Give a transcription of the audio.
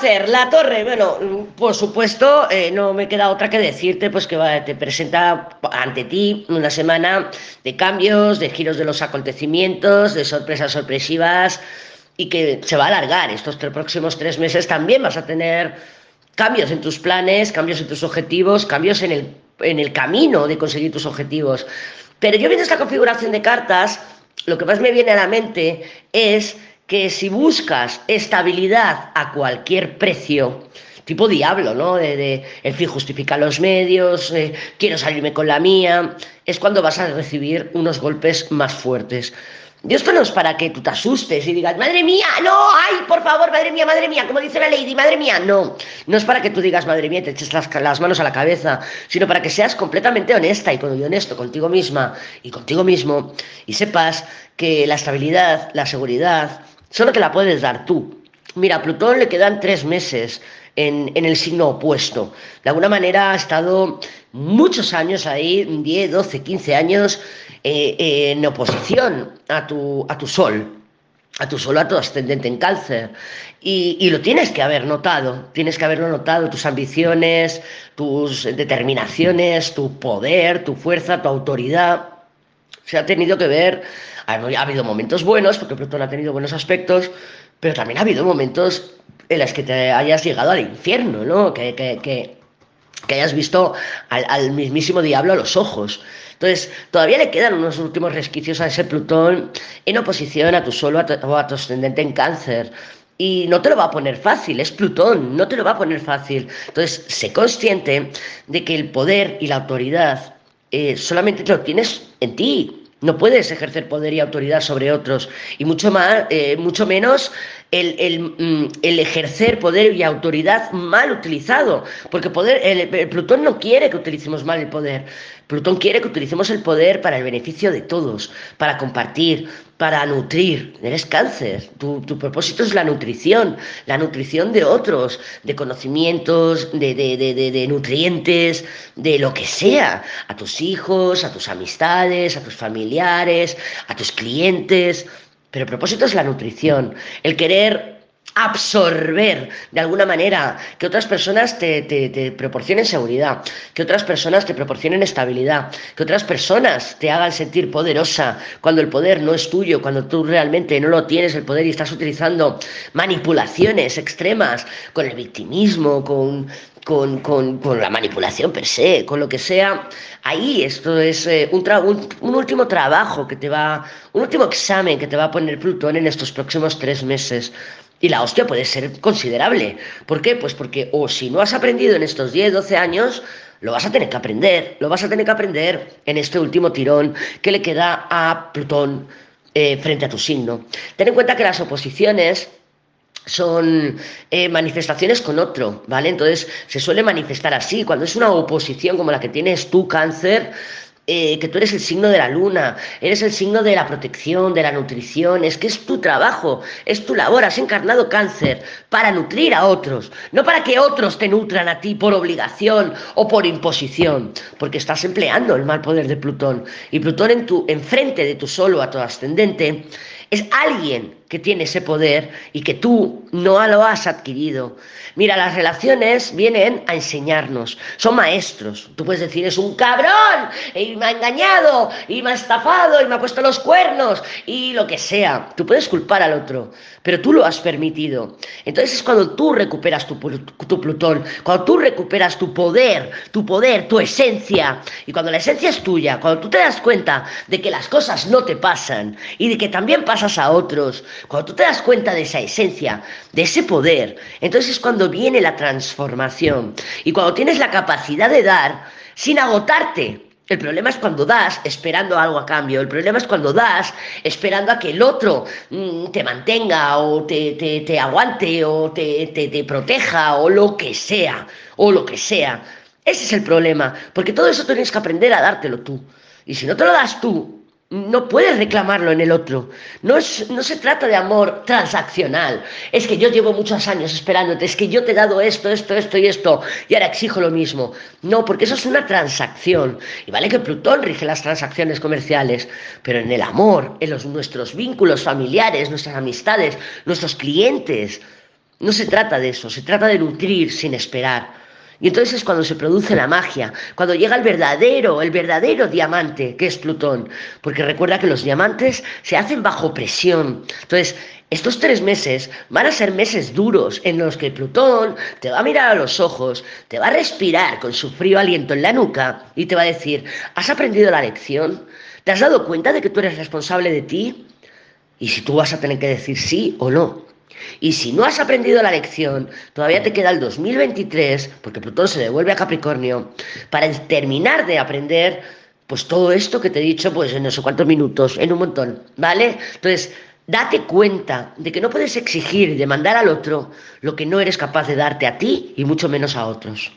Cáncer, la torre. Bueno, por supuesto, eh, no me queda otra que decirte pues que te presenta ante ti una semana de cambios, de giros de los acontecimientos, de sorpresas sorpresivas y que se va a alargar. Estos próximos tres meses también vas a tener cambios en tus planes, cambios en tus objetivos, cambios en el, en el camino de conseguir tus objetivos. Pero yo viendo esta configuración de cartas, lo que más me viene a la mente es que si buscas estabilidad a cualquier precio, tipo diablo, ¿no? De, el fin justifica los medios, eh, quiero salirme con la mía, es cuando vas a recibir unos golpes más fuertes. Y esto no es para que tú te asustes y digas, madre mía, no, ay, por favor, madre mía, madre mía, como dice la lady, madre mía, no. No es para que tú digas, madre mía, te eches las, las manos a la cabeza, sino para que seas completamente honesta y cuando honesto contigo misma y contigo mismo y sepas que la estabilidad, la seguridad, Solo te la puedes dar tú. Mira, a Plutón le quedan tres meses en, el signo opuesto. De alguna manera ha estado muchos años ahí, 10, 12, 15 años, eh, en oposición a tu, a tu Sol, a tu Sol, a tu ascendente en cáncer. Y, y, lo tienes que haber notado, tienes que haberlo notado, tus ambiciones, tus determinaciones, tu poder, tu fuerza, tu autoridad. Se ha tenido que ver ha, habido momentos buenos, porque Plutón ha tenido buenos aspectos, pero también ha habido momentos en los que te hayas llegado al infierno, ¿no? Que, que, que, hayas visto al, mismísimo diablo a los ojos. Entonces, todavía le quedan unos últimos resquicios a ese Plutón en oposición a tu Sol o a tu ascendente en cáncer. Y no te lo va a poner fácil, es Plutón, no te lo va a poner fácil. Entonces, sé consciente de que el poder y la autoridad eh, solamente lo tienes en ti, no puedes ejercer poder y autoridad sobre otros, y mucho, más, eh, mucho menos el, mm, el, ejercer poder y autoridad mal utilizado, porque poder, el, Plutón no quiere que utilicemos mal el poder, Plutón quiere que utilicemos el poder para el beneficio de todos, para compartir, para nutrir. Eres cáncer, tu, tu propósito es la nutrición, la nutrición de otros, de conocimientos, de, de, de, de nutrientes, de lo que sea, a tus hijos, a tus amistades, a tus familiares, a tus clientes. Pero el propósito es la nutrición, el querer absorber de alguna manera, que otras personas te, te, proporcionen seguridad, que otras personas te proporcionen estabilidad, que otras personas te hagan sentir poderosa cuando el poder no es tuyo, cuando tú realmente no lo tienes el poder y estás utilizando manipulaciones extremas con el victimismo, con, con, con, con, la manipulación per se, con lo que sea, ahí esto es eh, un, un, un, último trabajo que te va, un último examen que te va a poner Plutón en estos próximos tres meses. Y la hostia puede ser considerable. ¿Por qué? Pues porque o si no has aprendido en estos 10, 12 años, lo vas a tener que aprender, lo vas a tener que aprender en este último tirón que le queda a Plutón eh, frente a tu signo. Ten en cuenta que las oposiciones son eh, manifestaciones con otro, ¿vale? Entonces se suele manifestar así. Cuando es una oposición como la que tienes tú, cáncer, eh, que tú eres el signo de la luna, eres el signo de la protección, de la nutrición, es que es tu trabajo, es tu labor, has encarnado cáncer para nutrir a otros, no para que otros te nutran a ti por obligación o por imposición, porque estás empleando el mal poder de Plutón. Y Plutón en tu, enfrente de tu solo a tu ascendente es alguien que tiene ese poder y que tú no lo has adquirido. Mira, las relaciones vienen a enseñarnos, son maestros. Tú puedes decir, es un cabrón, y me ha engañado, y me ha estafado, y me ha puesto los cuernos, y lo que sea. Tú puedes culpar al otro, pero tú lo has permitido. Entonces es cuando tú recuperas tu, tu Plutón, cuando tú recuperas tu poder, tu poder, tu esencia. Y cuando la esencia es tuya, cuando tú te das cuenta de que las cosas no te pasan y de que también a otros, cuando tú te das cuenta de esa esencia, de ese poder, entonces es cuando viene la transformación. Y cuando tienes la capacidad de dar sin agotarte. El problema es cuando das esperando algo a cambio. El problema es cuando das esperando a que el otro mm, te mantenga o te, te, aguante o te, te proteja o lo que sea. O lo que sea. Ese es el problema. Porque todo eso tienes que aprender a dártelo tú. Y si no te lo das tú, no puedes reclamarlo en el otro. No, es, no se trata de amor transaccional. Es que yo llevo muchos años esperándote, es que yo te he dado esto, esto, esto y esto, y ahora exijo lo mismo. No, porque eso es una transacción. Y vale que Plutón rige las transacciones comerciales, pero en el amor, en los, nuestros vínculos familiares, nuestras amistades, nuestros clientes, No se trata de eso, se trata de nutrir sin esperar. Y entonces es cuando se produce la magia, cuando llega el verdadero, el verdadero diamante, que es Plutón. Porque recuerda que los diamantes se hacen bajo presión. Entonces, estos tres meses van a ser meses duros en los que Plutón te va a mirar a los ojos, te va a respirar con su frío aliento en la nuca y te va a decir, ¿has aprendido la lección? ¿Te has dado cuenta de que tú eres responsable de ti? Y si tú vas a tener que decir sí o no. Y si no has aprendido la lección, todavía te queda el 2023, porque Plutón se devuelve a Capricornio, para terminar de aprender pues todo esto que te he dicho pues en no sé minutos, en un montón, ¿vale? Entonces, date cuenta de que no puedes exigir y demandar al otro lo que no eres capaz de darte a ti y mucho menos a otros.